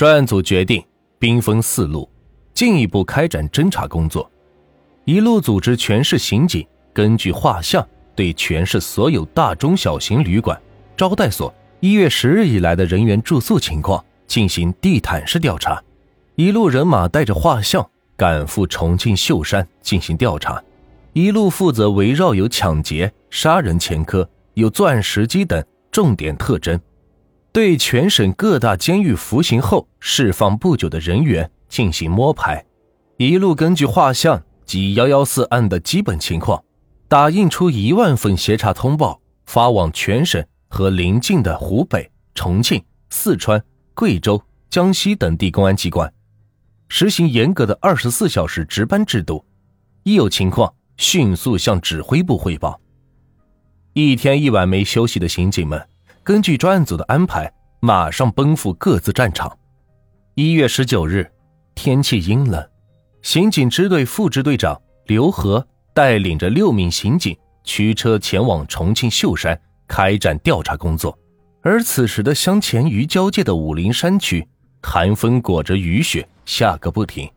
专案组决定兵分四路，进一步开展侦查工作。一路组织全市刑警根据画像，对全市所有大中小型旅馆、招待所一月十日以来的人员住宿情况进行地毯式调查。一路人马带着画像赶赴重庆秀山进行调查。一路负责围绕有抢劫、杀人前科、有作案时机等重点特征，对全省各大监狱服刑后释放不久的人员进行摸排。一路根据画像及幺幺四案的基本情况，打印出一万份协查通报，发往全省和邻近的湖北、重庆、四川、贵州、江西等地公安机关，实行严格的二十四小时值班制度，一有情况。迅速向指挥部汇报。一天一晚没休息的刑警们，根据专案组的安排，马上奔赴各自战场。一月十九日，天气阴冷，刑警支队副支队长刘和带领着六名刑警驱车前往重庆秀山开展调查工作。而此时的湘黔渝交界的武陵山区，寒风裹着雨雪下个不停，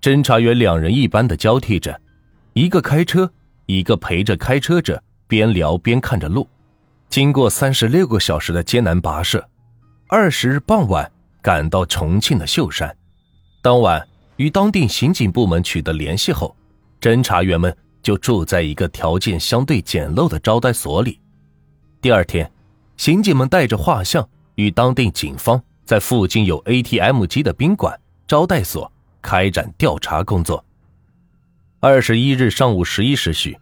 侦查员两人一般的交替着。一个开车，一个陪着开车者，边聊边看着路。经过三十六个小时的艰难跋涉，二十日傍晚赶到重庆的秀山。当晚与当地刑警部门取得联系后，侦查员们就住在一个条件相对简陋的招待所里。第二天，刑警们带着画像与当地警方在附近有 ATM 机的宾馆、招待所开展调查工作。二十一日上午十一时许，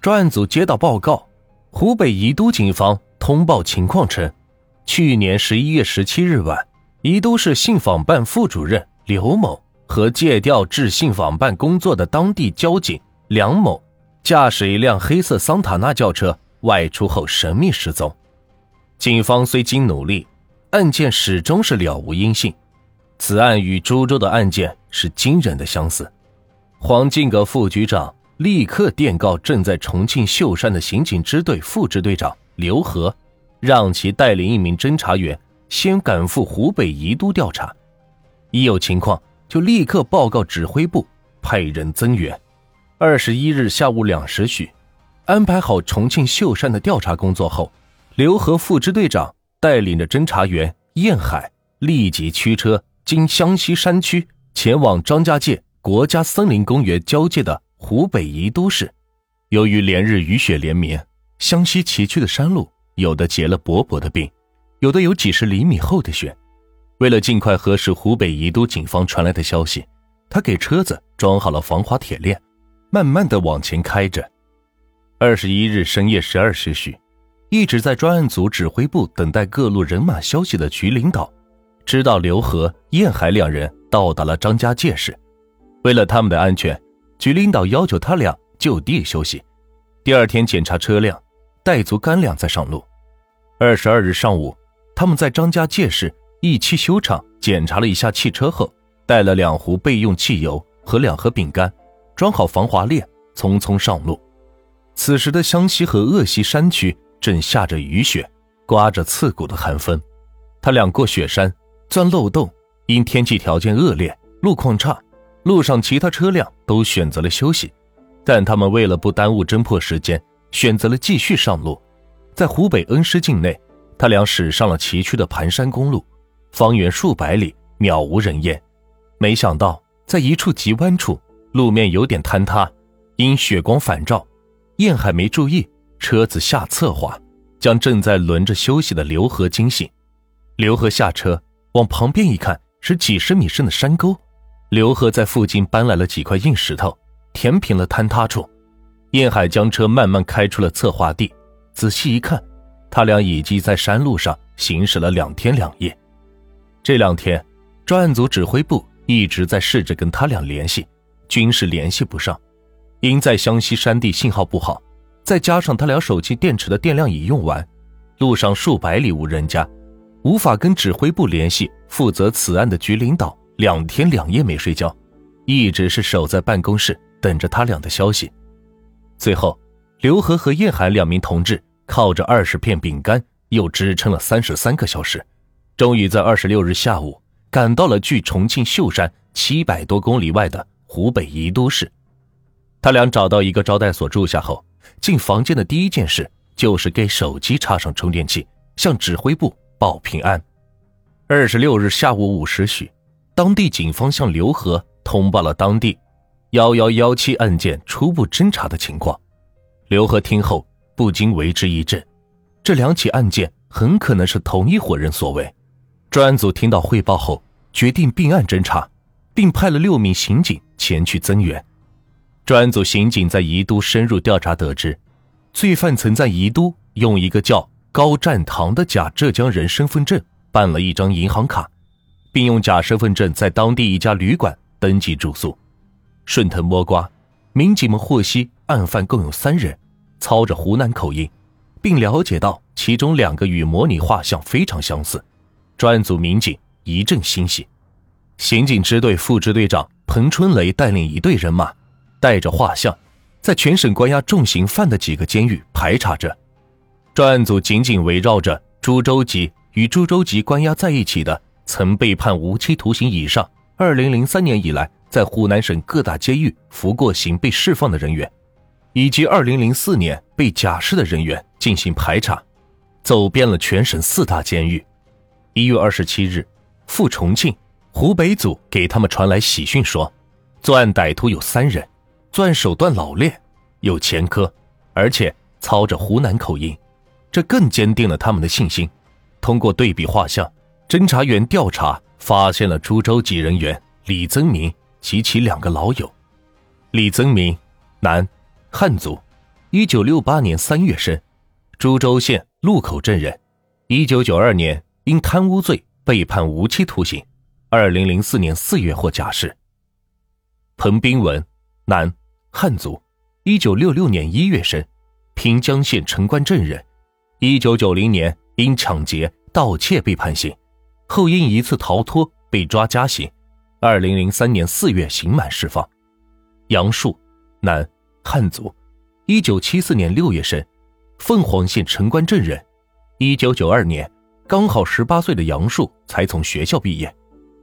专案组接到报告，湖北宜都警方通报情况称，去年十一月十七日晚，宜都市信访办副主任刘某和借调至信访办工作的当地交警梁某，驾驶一辆黑色桑塔纳轿车外出后神秘失踪。警方虽经努力，案件始终是了无音信。此案与株洲的案件是惊人的相似。黄进阁副局长立刻电告正在重庆秀山的刑警支队副支队长刘和，让其带领一名侦查员先赶赴湖北宜都调查，一有情况就立刻报告指挥部，派人增援。二十一日下午两时许，安排好重庆秀山的调查工作后，刘和副支队长带领着侦查员燕海立即驱车经湘西山区前往张家界。国家森林公园交界的湖北宜都市，由于连日雨雪连绵，湘西崎岖的山路有的结了薄薄的冰，有的有几十厘米厚的雪。为了尽快核实湖北宜都警方传来的消息，他给车子装好了防滑铁链，慢慢的往前开着。二十一日深夜十二时许，一直在专案组指挥部等待各路人马消息的局领导，知道刘和、燕海两人到达了张家界市。为了他们的安全，局领导要求他俩就地休息，第二天检查车辆，带足干粮再上路。二十二日上午，他们在张家界市一汽修厂检查了一下汽车后，带了两壶备用汽油和两盒饼干，装好防滑链，匆匆上路。此时的湘西和鄂西山区正下着雨雪，刮着刺骨的寒风。他俩过雪山，钻漏洞，因天气条件恶劣，路况差。路上其他车辆都选择了休息，但他们为了不耽误侦破时间，选择了继续上路。在湖北恩施境内，他俩驶上了崎岖的盘山公路，方圆数百里渺无人烟。没想到，在一处急弯处，路面有点坍塌，因雪光反照，燕海没注意，车子下侧滑，将正在轮着休息的刘和惊醒。刘和下车往旁边一看，是几十米深的山沟。刘贺在附近搬来了几块硬石头，填平了坍塌处。燕海将车慢慢开出了侧滑地，仔细一看，他俩已经在山路上行驶了两天两夜。这两天，专案组指挥部一直在试着跟他俩联系，均是联系不上。因在湘西山地信号不好，再加上他俩手机电池的电量已用完，路上数百里无人家，无法跟指挥部联系负责此案的局领导。两天两夜没睡觉，一直是守在办公室等着他俩的消息。最后，刘和和叶海两名同志靠着二十片饼干，又支撑了三十三个小时，终于在二十六日下午赶到了距重庆秀山七百多公里外的湖北宜都市。他俩找到一个招待所住下后，进房间的第一件事就是给手机插上充电器，向指挥部报平安。二十六日下午五时许，当地警方向刘和通报了当地幺幺幺七案件初步侦查的情况。刘和听后不禁为之一振，这两起案件很可能是同一伙人所为。专案组听到汇报后，决定并案侦查，并派了六名刑警前去增援。专案组刑警在宜都深入调查，得知罪犯曾在宜都用一个叫高占堂的假浙江人身份证办了一张银行卡，并用假身份证在当地一家旅馆登记住宿。顺藤摸瓜，民警们获悉案犯共有三人，操着湖南口音，并了解到其中两个与模拟画像非常相似。专案组民警一阵欣喜，刑警支队副支队长彭春雷带领一队人马。带着画像，在全省关押重刑犯的几个监狱排查着。专案组紧紧围绕着株洲籍与株洲籍关押在一起的曾被判无期徒刑以上、二零零三年以来在湖南省各大监狱服过刑被释放的人员，以及二零零四年被假释的人员进行排查，走遍了全省四大监狱。一月二十七日，赴重庆，湖北组给他们传来喜讯，说作案歹徒有三人。作案手段老练，有前科，而且操着湖南口音，这更坚定了他们的信心。通过对比画像，侦查员调查发现了株洲籍人员李增明及其两个老友。李增明，男，汉族，一九六八年三月生，株洲县路口镇人，一九九二年因贪污罪被判无期徒刑，二零零四年四月获假释。彭斌文，男。汉族，一九六六年一月生，平江县城关镇人，一九九零年因抢劫、盗窃被判刑，后因一次逃脱被抓加刑，二零零三年四月刑满释放。杨树，男，汉族，一九七四年六月生，凤凰县城关镇人，一九九二年刚好十八岁的杨树才从学校毕业，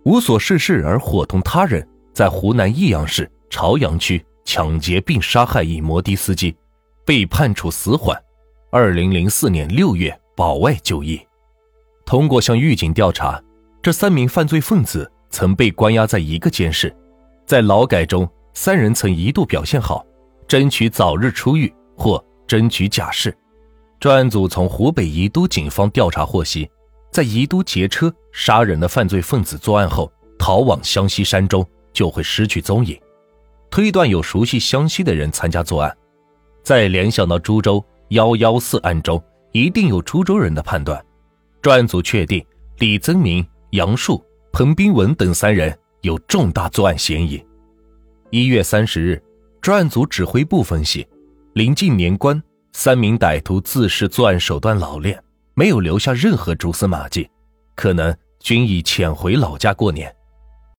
无所事事而伙同他人在湖南益阳市朝阳区。抢劫并杀害一摩的司机，被判处死缓。二零零四年六月保外就医。通过向狱警调查，这三名犯罪分子曾被关押在一个监室，在劳改中，三人曾一度表现好，争取早日出狱或争取假释。专案组从湖北宜都警方调查获悉，在宜都劫车杀人的犯罪分子作案后逃往湘西山中，就会失去踪影。推断有熟悉湘西的人参加作案，再联想到株洲幺幺四案中一定有株洲人的判断，专案组确定李增明、杨树、彭斌文等三人有重大作案嫌疑。一月三十日，专案组指挥部分析，临近年关，三名歹徒自恃作案手段老练，没有留下任何蛛丝马迹，可能均已潜回老家过年。